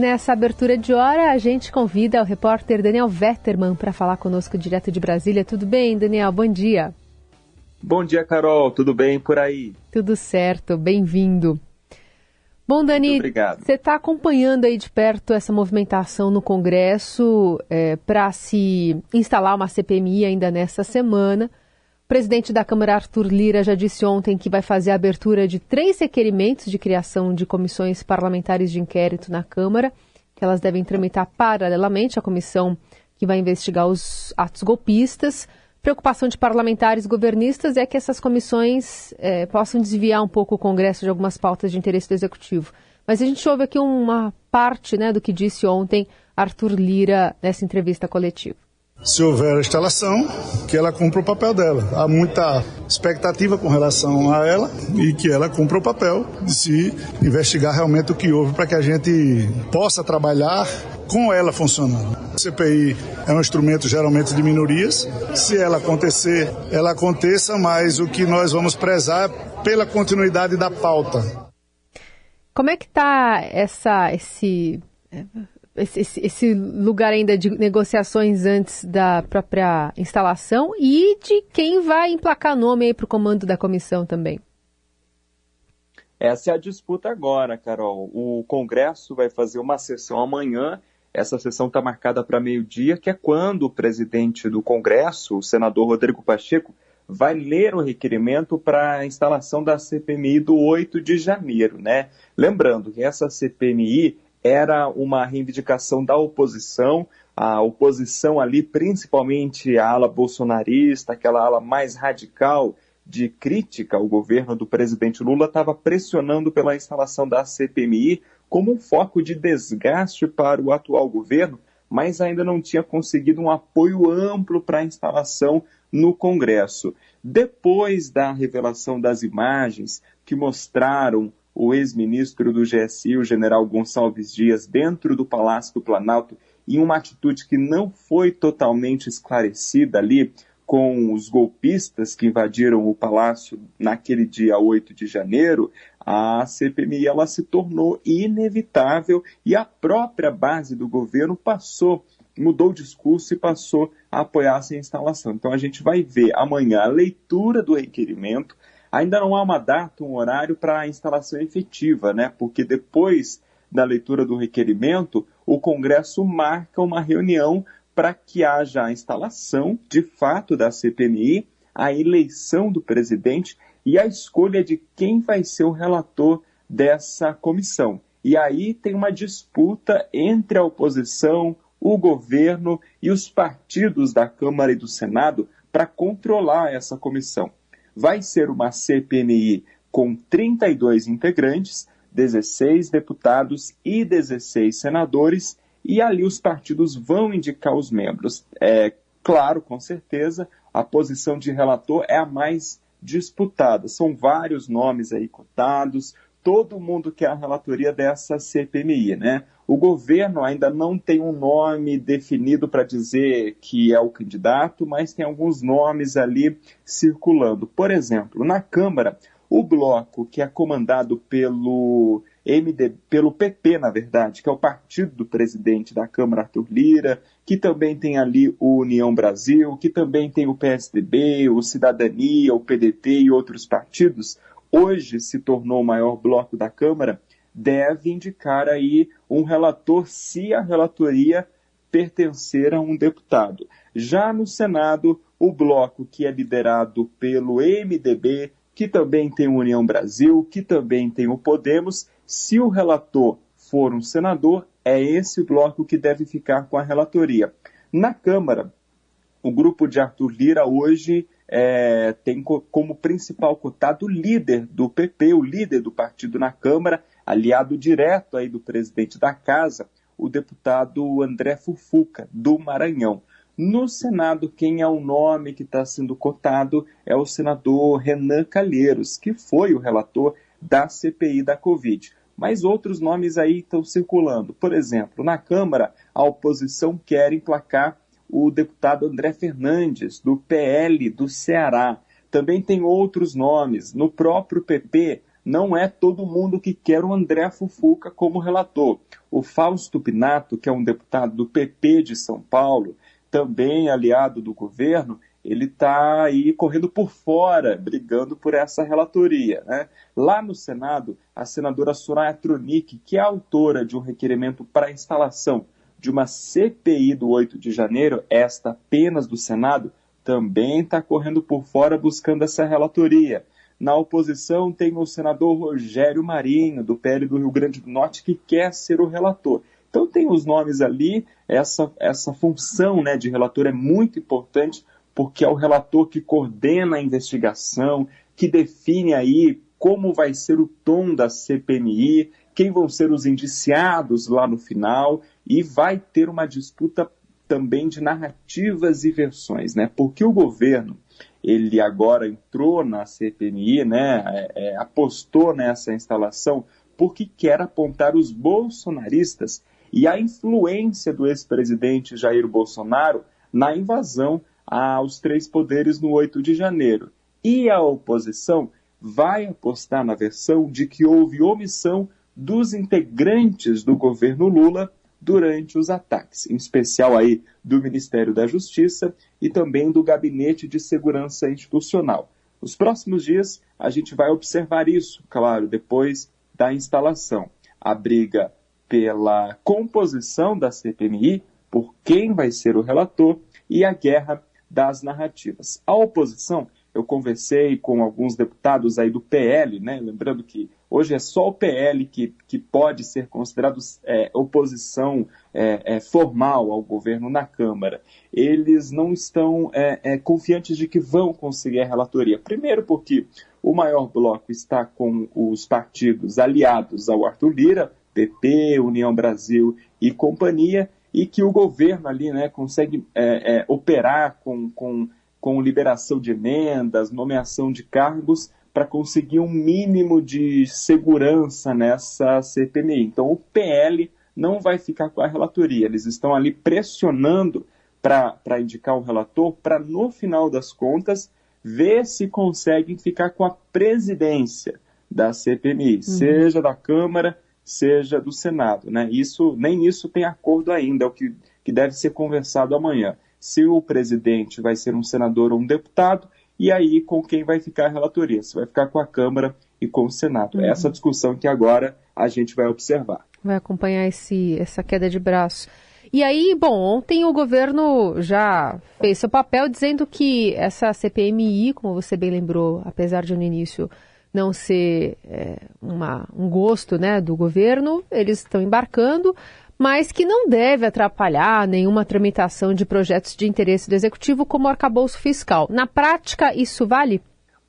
nessa abertura de hora, a gente convida o repórter Daniel Vetterman para falar conosco direto de Brasília. Tudo bem, Daniel? Bom dia. Bom dia, Carol. Tudo bem por aí? Tudo certo. Bem-vindo. Bom, Dani, você está acompanhando aí de perto essa movimentação no Congresso é, para se instalar uma CPMI ainda nessa semana. Presidente da Câmara, Arthur Lira, já disse ontem que vai fazer a abertura de três requerimentos de criação de comissões parlamentares de inquérito na Câmara, que elas devem tramitar paralelamente à comissão que vai investigar os atos golpistas preocupação de parlamentares governistas é que essas comissões é, possam desviar um pouco o Congresso de algumas pautas de interesse do Executivo. Mas a gente ouve aqui uma parte né, do que disse ontem Arthur Lira nessa entrevista coletiva. Se houver a instalação, que ela cumpra o papel dela. Há muita expectativa com relação a ela e que ela cumpra o papel de se investigar realmente o que houve para que a gente possa trabalhar com ela funcionando. A CPI é um instrumento geralmente de minorias. Se ela acontecer, ela aconteça, mas o que nós vamos prezar é pela continuidade da pauta. Como é que está essa esse, esse, esse lugar ainda de negociações antes da própria instalação e de quem vai emplacar nome aí para o comando da comissão também? Essa é a disputa agora, Carol. O Congresso vai fazer uma sessão amanhã essa sessão está marcada para meio-dia, que é quando o presidente do Congresso, o senador Rodrigo Pacheco, vai ler o requerimento para a instalação da CPMI do 8 de janeiro, né? Lembrando que essa CPMI era uma reivindicação da oposição, a oposição ali, principalmente a ala bolsonarista, aquela ala mais radical de crítica ao governo do presidente Lula, estava pressionando pela instalação da CPMI como um foco de desgaste para o atual governo, mas ainda não tinha conseguido um apoio amplo para a instalação no Congresso. Depois da revelação das imagens que mostraram o ex-ministro do GSI, o general Gonçalves Dias, dentro do Palácio do Planalto, em uma atitude que não foi totalmente esclarecida ali, com os golpistas que invadiram o palácio naquele dia 8 de janeiro, a CPMI ela se tornou inevitável e a própria base do governo passou, mudou o discurso e passou a apoiar essa instalação. Então a gente vai ver amanhã a leitura do requerimento. Ainda não há uma data, um horário para a instalação efetiva, né? Porque depois da leitura do requerimento, o Congresso marca uma reunião para que haja a instalação, de fato, da CPMI, a eleição do presidente e a escolha de quem vai ser o relator dessa comissão. E aí tem uma disputa entre a oposição, o governo e os partidos da Câmara e do Senado para controlar essa comissão. Vai ser uma CPMI com 32 integrantes, 16 deputados e 16 senadores, e ali os partidos vão indicar os membros. É claro, com certeza, a posição de relator é a mais disputada. São vários nomes aí cotados, todo mundo quer a relatoria dessa CPMI, né? O governo ainda não tem um nome definido para dizer que é o candidato, mas tem alguns nomes ali circulando. Por exemplo, na Câmara, o bloco que é comandado pelo MD, pelo PP, na verdade, que é o partido do presidente da Câmara, Arthur Lira, que também tem ali o União Brasil, que também tem o PSDB, o Cidadania, o PDT e outros partidos, hoje se tornou o maior bloco da Câmara, deve indicar aí um relator se a relatoria pertencer a um deputado. Já no Senado, o bloco que é liderado pelo MDB, que também tem o União Brasil, que também tem o Podemos, se o relator for um senador, é esse bloco que deve ficar com a relatoria. Na Câmara, o grupo de Arthur Lira hoje é, tem como principal cotado o líder do PP, o líder do partido na Câmara, aliado direto aí do presidente da Casa, o deputado André Fufuca, do Maranhão. No Senado, quem é o nome que está sendo cotado é o senador Renan Calheiros, que foi o relator da CPI da Covid. Mas outros nomes aí estão circulando. Por exemplo, na Câmara, a oposição quer emplacar o deputado André Fernandes, do PL do Ceará. Também tem outros nomes. No próprio PP, não é todo mundo que quer o André Fufuca como relator. O Fausto Pinato, que é um deputado do PP de São Paulo, também aliado do governo, ele está aí correndo por fora, brigando por essa relatoria. Né? Lá no Senado, a senadora Soraya Tronic, que é autora de um requerimento para instalação de uma CPI do 8 de janeiro, esta apenas do Senado, também está correndo por fora buscando essa relatoria. Na oposição tem o senador Rogério Marinho, do PL do Rio Grande do Norte, que quer ser o relator. Então tem os nomes ali, essa, essa função né, de relator é muito importante, porque é o relator que coordena a investigação, que define aí como vai ser o tom da CPMI, quem vão ser os indiciados lá no final, e vai ter uma disputa também de narrativas e versões, né? Porque o governo ele agora entrou na CPMI, né, é, é, apostou nessa instalação porque quer apontar os bolsonaristas e a influência do ex-presidente Jair Bolsonaro na invasão aos três poderes no 8 de janeiro. E a oposição vai apostar na versão de que houve omissão dos integrantes do governo Lula durante os ataques, em especial aí do Ministério da Justiça e também do Gabinete de Segurança Institucional. Nos próximos dias a gente vai observar isso, claro, depois da instalação. A briga pela composição da CPMI, por quem vai ser o relator e a guerra das narrativas. A oposição eu conversei com alguns deputados aí do PL, né? lembrando que hoje é só o PL que, que pode ser considerado é, oposição é, é, formal ao governo na Câmara. Eles não estão é, é, confiantes de que vão conseguir a relatoria. Primeiro porque o maior bloco está com os partidos aliados ao Arthur Lira, PP, União Brasil e companhia, e que o governo ali né, consegue é, operar com, com com liberação de emendas, nomeação de cargos, para conseguir um mínimo de segurança nessa CPMI. Então, o PL não vai ficar com a relatoria, eles estão ali pressionando para indicar o relator, para no final das contas ver se conseguem ficar com a presidência da CPMI, uhum. seja da Câmara, seja do Senado. Né? Isso, nem isso tem acordo ainda, é o que, que deve ser conversado amanhã se o presidente vai ser um senador ou um deputado, e aí com quem vai ficar a relatoria, se vai ficar com a Câmara e com o Senado. Uhum. Essa discussão que agora a gente vai observar. Vai acompanhar esse, essa queda de braço. E aí, bom, ontem o governo já fez seu papel dizendo que essa CPMI, como você bem lembrou, apesar de no início não ser é, uma, um gosto né, do governo, eles estão embarcando mas que não deve atrapalhar nenhuma tramitação de projetos de interesse do Executivo, como o arcabouço fiscal. Na prática, isso vale?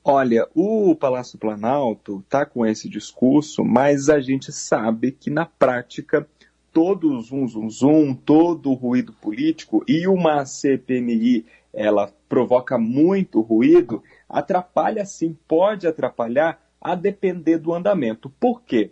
Olha, o Palácio Planalto está com esse discurso, mas a gente sabe que na prática todo o zum zum zum, todo o ruído político e uma CPMI ela provoca muito ruído, atrapalha sim, pode atrapalhar a depender do andamento. Por quê?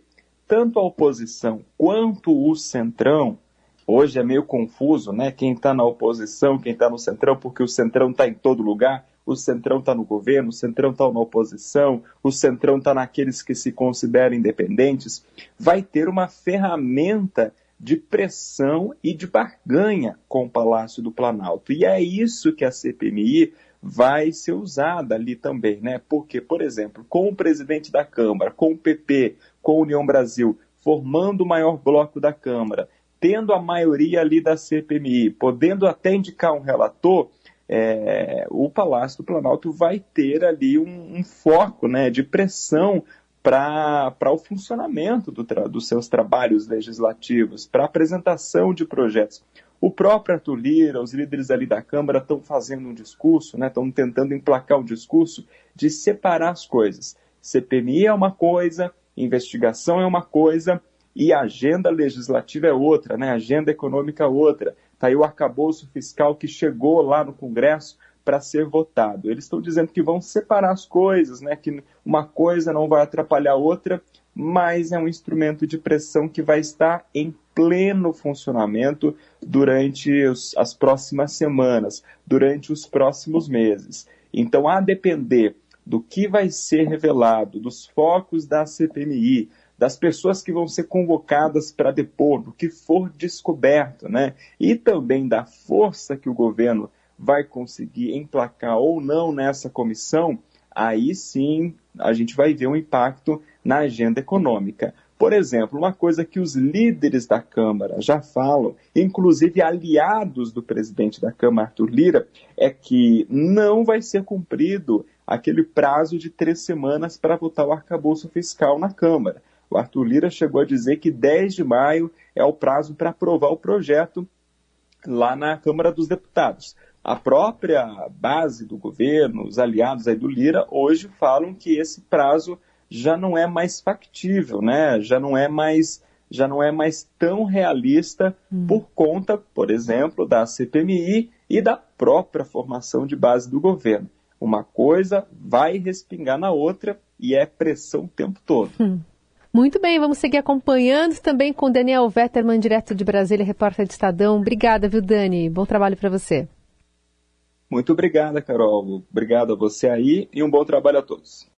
Tanto a oposição quanto o centrão, hoje é meio confuso, né? Quem está na oposição, quem está no centrão, porque o centrão está em todo lugar, o centrão está no governo, o centrão está na oposição, o centrão está naqueles que se consideram independentes, vai ter uma ferramenta de pressão e de barganha com o Palácio do Planalto. E é isso que a CPMI vai ser usada ali também, né? Porque, por exemplo, com o presidente da Câmara, com o PP, com a União Brasil, formando o maior bloco da Câmara, tendo a maioria ali da CPMI, podendo até indicar um relator, é, o Palácio do Planalto vai ter ali um, um foco né, de pressão para o funcionamento do dos seus trabalhos legislativos, para a apresentação de projetos. O próprio Arthur Lira, os líderes ali da Câmara estão fazendo um discurso, estão né, tentando emplacar um discurso de separar as coisas. CPMI é uma coisa, investigação é uma coisa e agenda legislativa é outra, né? agenda econômica é outra. Está aí o arcabouço fiscal que chegou lá no Congresso para ser votado. Eles estão dizendo que vão separar as coisas, né? que uma coisa não vai atrapalhar a outra, mas é um instrumento de pressão que vai estar em pleno funcionamento durante os, as próximas semanas, durante os próximos meses. Então, a depender do que vai ser revelado, dos focos da CPMI, das pessoas que vão ser convocadas para depor, do que for descoberto, né? E também da força que o governo vai conseguir emplacar ou não nessa comissão, aí sim a gente vai ver um impacto na agenda econômica. Por exemplo, uma coisa que os líderes da Câmara já falam, inclusive aliados do presidente da Câmara, Arthur Lira, é que não vai ser cumprido aquele prazo de três semanas para votar o arcabouço fiscal na Câmara. O Arthur Lira chegou a dizer que 10 de maio é o prazo para aprovar o projeto lá na Câmara dos Deputados. A própria base do governo, os aliados aí do Lira, hoje falam que esse prazo já não é mais factível, né? Já não é mais já não é mais tão realista hum. por conta, por exemplo, da CPMI e da própria formação de base do governo. Uma coisa vai respingar na outra e é pressão o tempo todo. Hum. Muito bem, vamos seguir acompanhando também com Daniel Vetterman, direto de Brasília, repórter de Estadão. Obrigada, viu, Dani? Bom trabalho para você. Muito obrigada, Carol. Obrigado a você aí e um bom trabalho a todos.